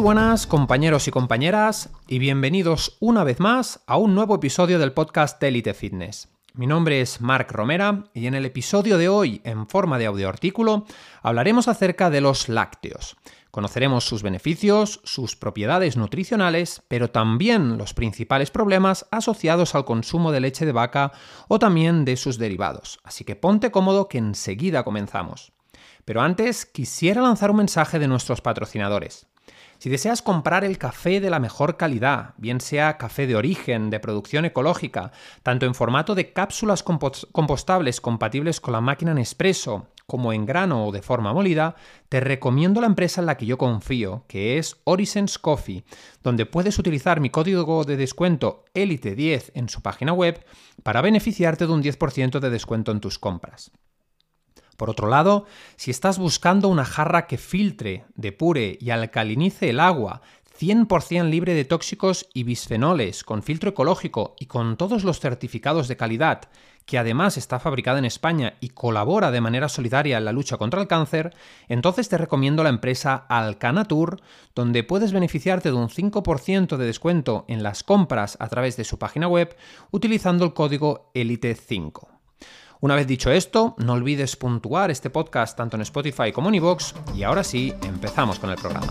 buenas compañeros y compañeras y bienvenidos una vez más a un nuevo episodio del podcast Elite Fitness. Mi nombre es Marc Romera y en el episodio de hoy, en forma de audioartículo, hablaremos acerca de los lácteos. Conoceremos sus beneficios, sus propiedades nutricionales, pero también los principales problemas asociados al consumo de leche de vaca o también de sus derivados. Así que ponte cómodo que enseguida comenzamos. Pero antes quisiera lanzar un mensaje de nuestros patrocinadores. Si deseas comprar el café de la mejor calidad, bien sea café de origen, de producción ecológica, tanto en formato de cápsulas compostables compatibles con la máquina Nespresso, como en grano o de forma molida, te recomiendo la empresa en la que yo confío, que es Horizons Coffee, donde puedes utilizar mi código de descuento ELITE10 en su página web para beneficiarte de un 10% de descuento en tus compras. Por otro lado, si estás buscando una jarra que filtre, depure y alcalinice el agua 100% libre de tóxicos y bisfenoles, con filtro ecológico y con todos los certificados de calidad, que además está fabricada en España y colabora de manera solidaria en la lucha contra el cáncer, entonces te recomiendo la empresa Alcanatur, donde puedes beneficiarte de un 5% de descuento en las compras a través de su página web utilizando el código ELITE5. Una vez dicho esto, no olvides puntuar este podcast tanto en Spotify como en iVoox y ahora sí, empezamos con el programa.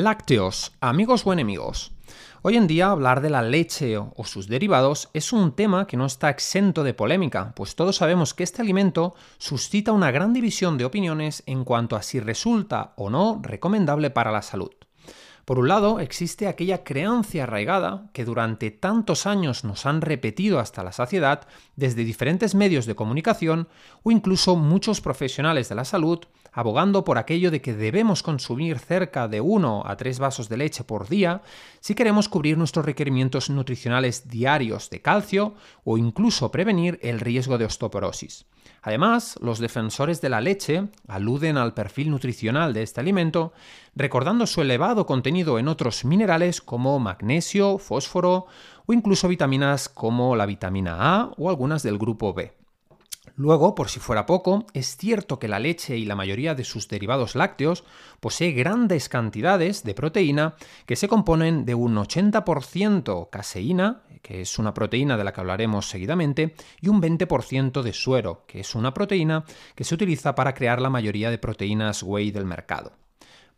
Lácteos, amigos o enemigos. Hoy en día hablar de la leche o sus derivados es un tema que no está exento de polémica, pues todos sabemos que este alimento suscita una gran división de opiniones en cuanto a si resulta o no recomendable para la salud. Por un lado, existe aquella creencia arraigada que durante tantos años nos han repetido hasta la saciedad desde diferentes medios de comunicación o incluso muchos profesionales de la salud abogando por aquello de que debemos consumir cerca de 1 a 3 vasos de leche por día si queremos cubrir nuestros requerimientos nutricionales diarios de calcio o incluso prevenir el riesgo de osteoporosis. Además, los defensores de la leche aluden al perfil nutricional de este alimento, recordando su elevado contenido en otros minerales como magnesio, fósforo o incluso vitaminas como la vitamina A o algunas del grupo B. Luego, por si fuera poco, es cierto que la leche y la mayoría de sus derivados lácteos posee grandes cantidades de proteína que se componen de un 80% caseína, que es una proteína de la que hablaremos seguidamente, y un 20% de suero, que es una proteína que se utiliza para crear la mayoría de proteínas whey del mercado.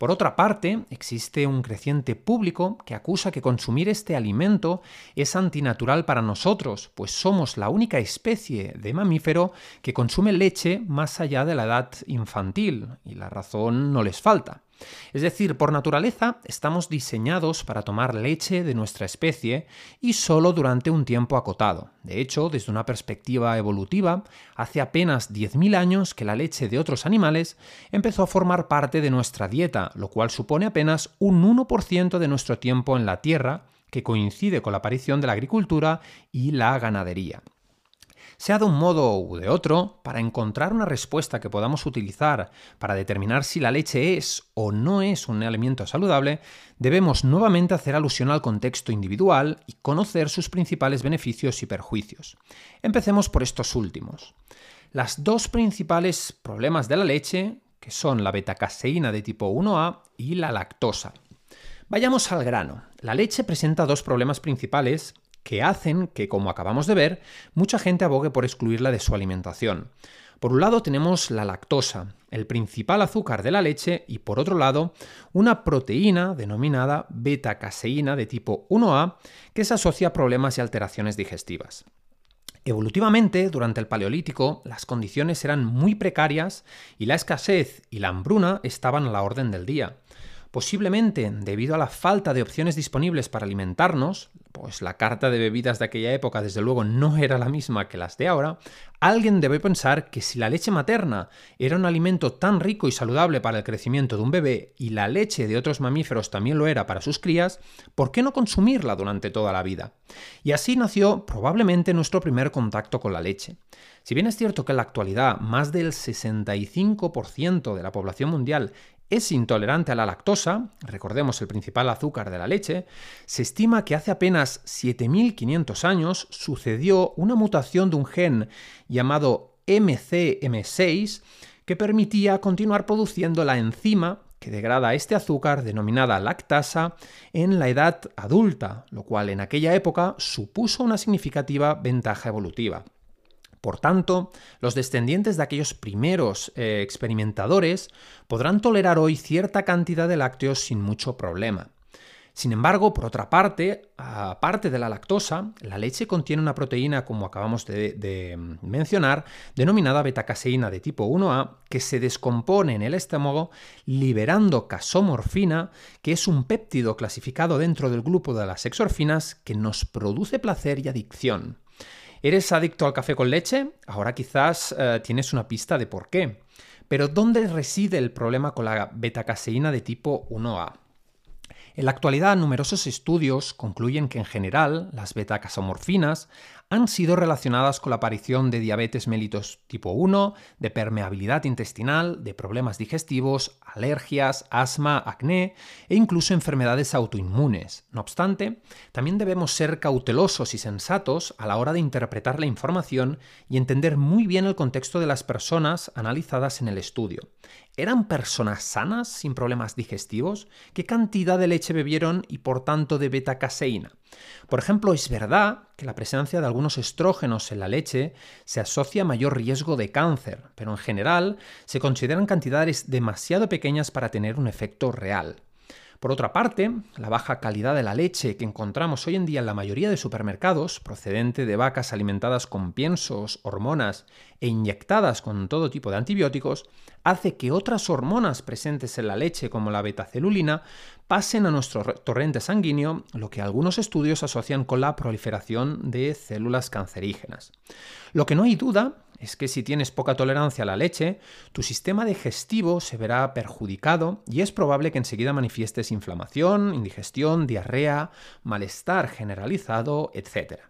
Por otra parte, existe un creciente público que acusa que consumir este alimento es antinatural para nosotros, pues somos la única especie de mamífero que consume leche más allá de la edad infantil, y la razón no les falta. Es decir, por naturaleza estamos diseñados para tomar leche de nuestra especie y solo durante un tiempo acotado. De hecho, desde una perspectiva evolutiva, hace apenas 10.000 años que la leche de otros animales empezó a formar parte de nuestra dieta, lo cual supone apenas un 1% de nuestro tiempo en la Tierra, que coincide con la aparición de la agricultura y la ganadería. Sea de un modo u de otro, para encontrar una respuesta que podamos utilizar para determinar si la leche es o no es un alimento saludable, debemos nuevamente hacer alusión al contexto individual y conocer sus principales beneficios y perjuicios. Empecemos por estos últimos. Las dos principales problemas de la leche, que son la betacaseína de tipo 1A y la lactosa. Vayamos al grano. La leche presenta dos problemas principales que hacen que, como acabamos de ver, mucha gente abogue por excluirla de su alimentación. Por un lado tenemos la lactosa, el principal azúcar de la leche, y por otro lado una proteína denominada beta-caseína de tipo 1A que se asocia a problemas y alteraciones digestivas. Evolutivamente, durante el Paleolítico, las condiciones eran muy precarias y la escasez y la hambruna estaban a la orden del día. Posiblemente, debido a la falta de opciones disponibles para alimentarnos, pues la carta de bebidas de aquella época desde luego no era la misma que las de ahora, alguien debe pensar que si la leche materna era un alimento tan rico y saludable para el crecimiento de un bebé y la leche de otros mamíferos también lo era para sus crías, ¿por qué no consumirla durante toda la vida? Y así nació probablemente nuestro primer contacto con la leche. Si bien es cierto que en la actualidad más del 65% de la población mundial es intolerante a la lactosa, recordemos el principal azúcar de la leche, se estima que hace apenas 7.500 años sucedió una mutación de un gen llamado MCM6 que permitía continuar produciendo la enzima que degrada este azúcar denominada lactasa en la edad adulta, lo cual en aquella época supuso una significativa ventaja evolutiva. Por tanto, los descendientes de aquellos primeros eh, experimentadores podrán tolerar hoy cierta cantidad de lácteos sin mucho problema. Sin embargo, por otra parte, aparte de la lactosa, la leche contiene una proteína, como acabamos de, de mencionar, denominada betacaseína de tipo 1A, que se descompone en el estómago liberando casomorfina, que es un péptido clasificado dentro del grupo de las exorfinas que nos produce placer y adicción. ¿Eres adicto al café con leche? Ahora quizás eh, tienes una pista de por qué. Pero ¿dónde reside el problema con la betacaseína de tipo 1A? En la actualidad, numerosos estudios concluyen que en general las betacasomorfinas han sido relacionadas con la aparición de diabetes mellitus tipo 1, de permeabilidad intestinal, de problemas digestivos, alergias, asma, acné e incluso enfermedades autoinmunes. No obstante, también debemos ser cautelosos y sensatos a la hora de interpretar la información y entender muy bien el contexto de las personas analizadas en el estudio. ¿Eran personas sanas sin problemas digestivos? ¿Qué cantidad de leche bebieron y por tanto de betacaseína? Por ejemplo, es verdad que la presencia de algunos estrógenos en la leche se asocia a mayor riesgo de cáncer, pero en general se consideran cantidades demasiado pequeñas para tener un efecto real. Por otra parte, la baja calidad de la leche que encontramos hoy en día en la mayoría de supermercados, procedente de vacas alimentadas con piensos, hormonas e inyectadas con todo tipo de antibióticos, hace que otras hormonas presentes en la leche, como la betacelulina, pasen a nuestro torrente sanguíneo, lo que algunos estudios asocian con la proliferación de células cancerígenas. Lo que no hay duda es que si tienes poca tolerancia a la leche, tu sistema digestivo se verá perjudicado y es probable que enseguida manifiestes inflamación, indigestión, diarrea, malestar generalizado, etc.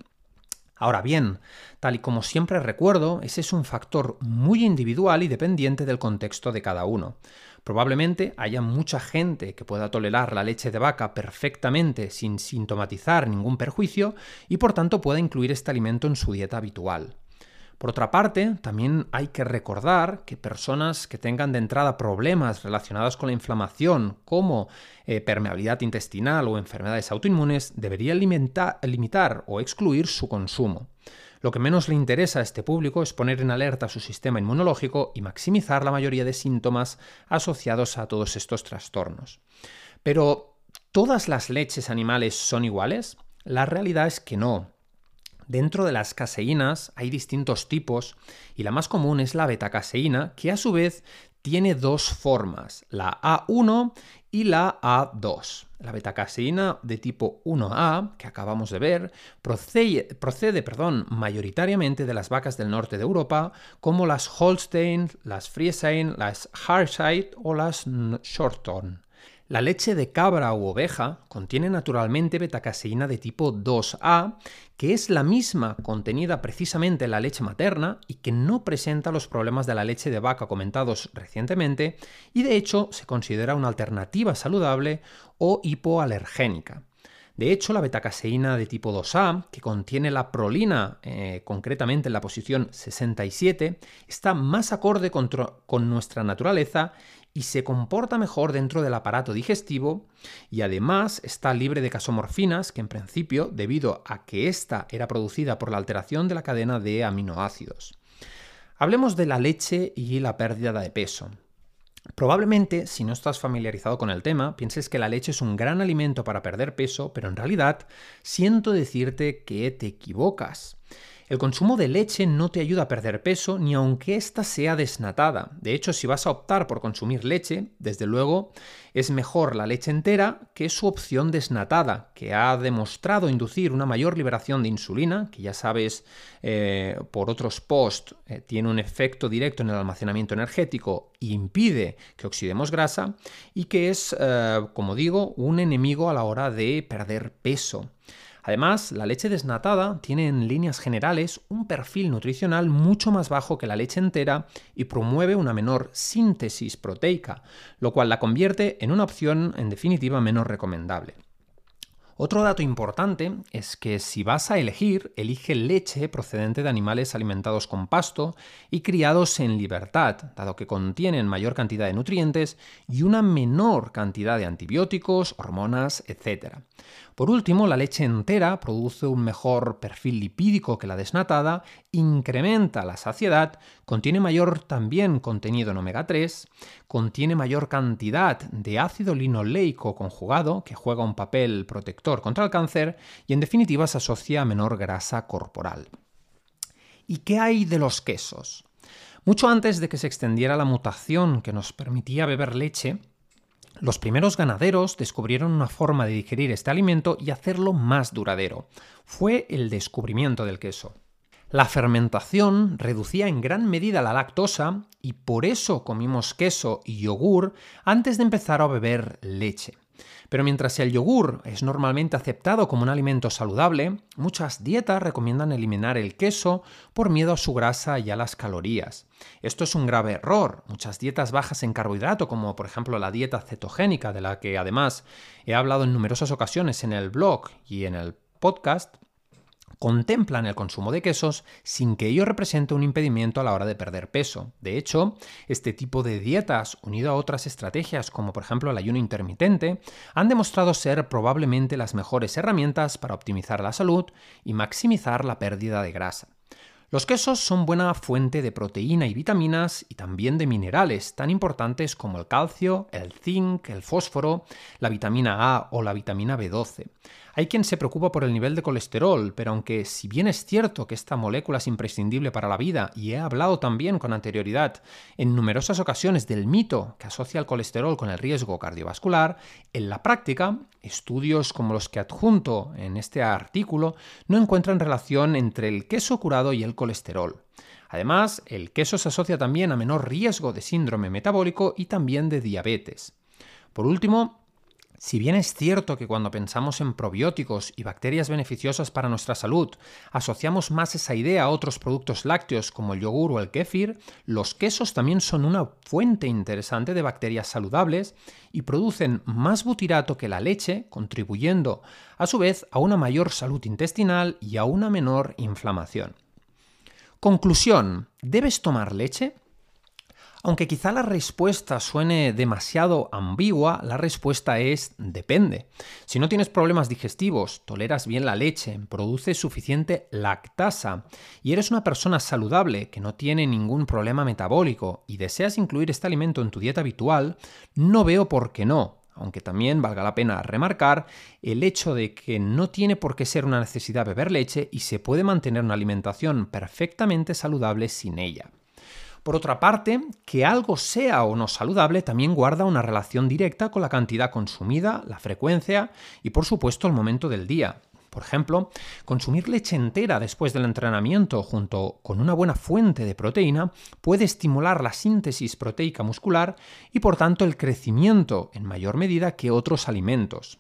Ahora bien, tal y como siempre recuerdo, ese es un factor muy individual y dependiente del contexto de cada uno. Probablemente haya mucha gente que pueda tolerar la leche de vaca perfectamente sin sintomatizar ningún perjuicio y por tanto pueda incluir este alimento en su dieta habitual. Por otra parte, también hay que recordar que personas que tengan de entrada problemas relacionados con la inflamación, como eh, permeabilidad intestinal o enfermedades autoinmunes, deberían limitar o excluir su consumo. Lo que menos le interesa a este público es poner en alerta su sistema inmunológico y maximizar la mayoría de síntomas asociados a todos estos trastornos. Pero, ¿todas las leches animales son iguales? La realidad es que no. Dentro de las caseínas hay distintos tipos y la más común es la betacaseína, que a su vez tiene dos formas, la A1 y la A2. La betacaseína de tipo 1A, que acabamos de ver, procede, procede perdón, mayoritariamente de las vacas del norte de Europa, como las Holstein, las Friesian, las Harside o las Shorton. La leche de cabra u oveja contiene naturalmente betacaseína de tipo 2A, que es la misma contenida precisamente en la leche materna y que no presenta los problemas de la leche de vaca comentados recientemente y de hecho se considera una alternativa saludable o hipoalergénica. De hecho, la betacaseína de tipo 2A, que contiene la prolina eh, concretamente en la posición 67, está más acorde con nuestra naturaleza y se comporta mejor dentro del aparato digestivo y además está libre de casomorfinas, que en principio, debido a que ésta era producida por la alteración de la cadena de aminoácidos. Hablemos de la leche y la pérdida de peso. Probablemente, si no estás familiarizado con el tema, pienses que la leche es un gran alimento para perder peso, pero en realidad siento decirte que te equivocas. El consumo de leche no te ayuda a perder peso ni aunque ésta sea desnatada. De hecho, si vas a optar por consumir leche, desde luego es mejor la leche entera que su opción desnatada, que ha demostrado inducir una mayor liberación de insulina, que ya sabes eh, por otros posts eh, tiene un efecto directo en el almacenamiento energético e impide que oxidemos grasa, y que es, eh, como digo, un enemigo a la hora de perder peso. Además, la leche desnatada tiene en líneas generales un perfil nutricional mucho más bajo que la leche entera y promueve una menor síntesis proteica, lo cual la convierte en una opción en definitiva menos recomendable. Otro dato importante es que si vas a elegir, elige leche procedente de animales alimentados con pasto y criados en libertad, dado que contienen mayor cantidad de nutrientes y una menor cantidad de antibióticos, hormonas, etc. Por último, la leche entera produce un mejor perfil lipídico que la desnatada, incrementa la saciedad, contiene mayor también contenido en omega 3, contiene mayor cantidad de ácido linoleico conjugado, que juega un papel protector contra el cáncer, y en definitiva se asocia a menor grasa corporal. ¿Y qué hay de los quesos? Mucho antes de que se extendiera la mutación que nos permitía beber leche, los primeros ganaderos descubrieron una forma de digerir este alimento y hacerlo más duradero. Fue el descubrimiento del queso. La fermentación reducía en gran medida la lactosa y por eso comimos queso y yogur antes de empezar a beber leche. Pero mientras el yogur es normalmente aceptado como un alimento saludable, muchas dietas recomiendan eliminar el queso por miedo a su grasa y a las calorías. Esto es un grave error. Muchas dietas bajas en carbohidrato, como por ejemplo la dieta cetogénica, de la que además he hablado en numerosas ocasiones en el blog y en el podcast, contemplan el consumo de quesos sin que ello represente un impedimento a la hora de perder peso. De hecho, este tipo de dietas, unido a otras estrategias como por ejemplo el ayuno intermitente, han demostrado ser probablemente las mejores herramientas para optimizar la salud y maximizar la pérdida de grasa. Los quesos son buena fuente de proteína y vitaminas y también de minerales tan importantes como el calcio, el zinc, el fósforo, la vitamina A o la vitamina B12. Hay quien se preocupa por el nivel de colesterol, pero aunque si bien es cierto que esta molécula es imprescindible para la vida, y he hablado también con anterioridad en numerosas ocasiones del mito que asocia el colesterol con el riesgo cardiovascular, en la práctica, estudios como los que adjunto en este artículo no encuentran relación entre el queso curado y el colesterol. Además, el queso se asocia también a menor riesgo de síndrome metabólico y también de diabetes. Por último, si bien es cierto que cuando pensamos en probióticos y bacterias beneficiosas para nuestra salud, asociamos más esa idea a otros productos lácteos como el yogur o el kéfir, los quesos también son una fuente interesante de bacterias saludables y producen más butirato que la leche, contribuyendo a su vez a una mayor salud intestinal y a una menor inflamación. Conclusión, ¿debes tomar leche? Aunque quizá la respuesta suene demasiado ambigua, la respuesta es depende. Si no tienes problemas digestivos, toleras bien la leche, produces suficiente lactasa y eres una persona saludable que no tiene ningún problema metabólico y deseas incluir este alimento en tu dieta habitual, no veo por qué no, aunque también valga la pena remarcar el hecho de que no tiene por qué ser una necesidad beber leche y se puede mantener una alimentación perfectamente saludable sin ella. Por otra parte, que algo sea o no saludable también guarda una relación directa con la cantidad consumida, la frecuencia y por supuesto el momento del día. Por ejemplo, consumir leche entera después del entrenamiento junto con una buena fuente de proteína puede estimular la síntesis proteica muscular y por tanto el crecimiento en mayor medida que otros alimentos.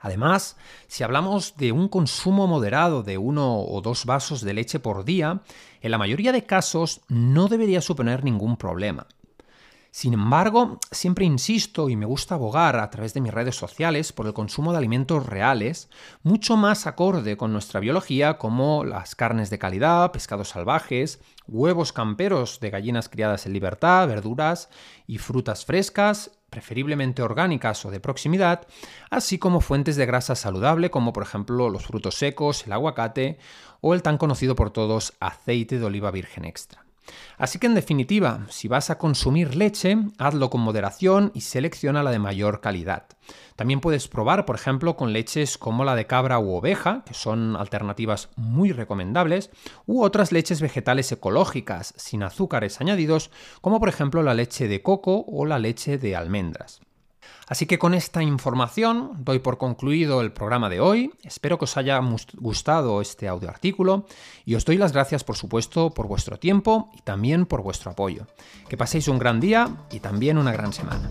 Además, si hablamos de un consumo moderado de uno o dos vasos de leche por día, en la mayoría de casos no debería suponer ningún problema. Sin embargo, siempre insisto y me gusta abogar a través de mis redes sociales por el consumo de alimentos reales, mucho más acorde con nuestra biología como las carnes de calidad, pescados salvajes, huevos camperos de gallinas criadas en libertad, verduras y frutas frescas, preferiblemente orgánicas o de proximidad, así como fuentes de grasa saludable como por ejemplo los frutos secos, el aguacate o el tan conocido por todos aceite de oliva virgen extra. Así que en definitiva, si vas a consumir leche, hazlo con moderación y selecciona la de mayor calidad. También puedes probar, por ejemplo, con leches como la de cabra u oveja, que son alternativas muy recomendables, u otras leches vegetales ecológicas, sin azúcares añadidos, como por ejemplo la leche de coco o la leche de almendras. Así que con esta información doy por concluido el programa de hoy. Espero que os haya gustado este audio artículo y os doy las gracias, por supuesto, por vuestro tiempo y también por vuestro apoyo. Que paséis un gran día y también una gran semana.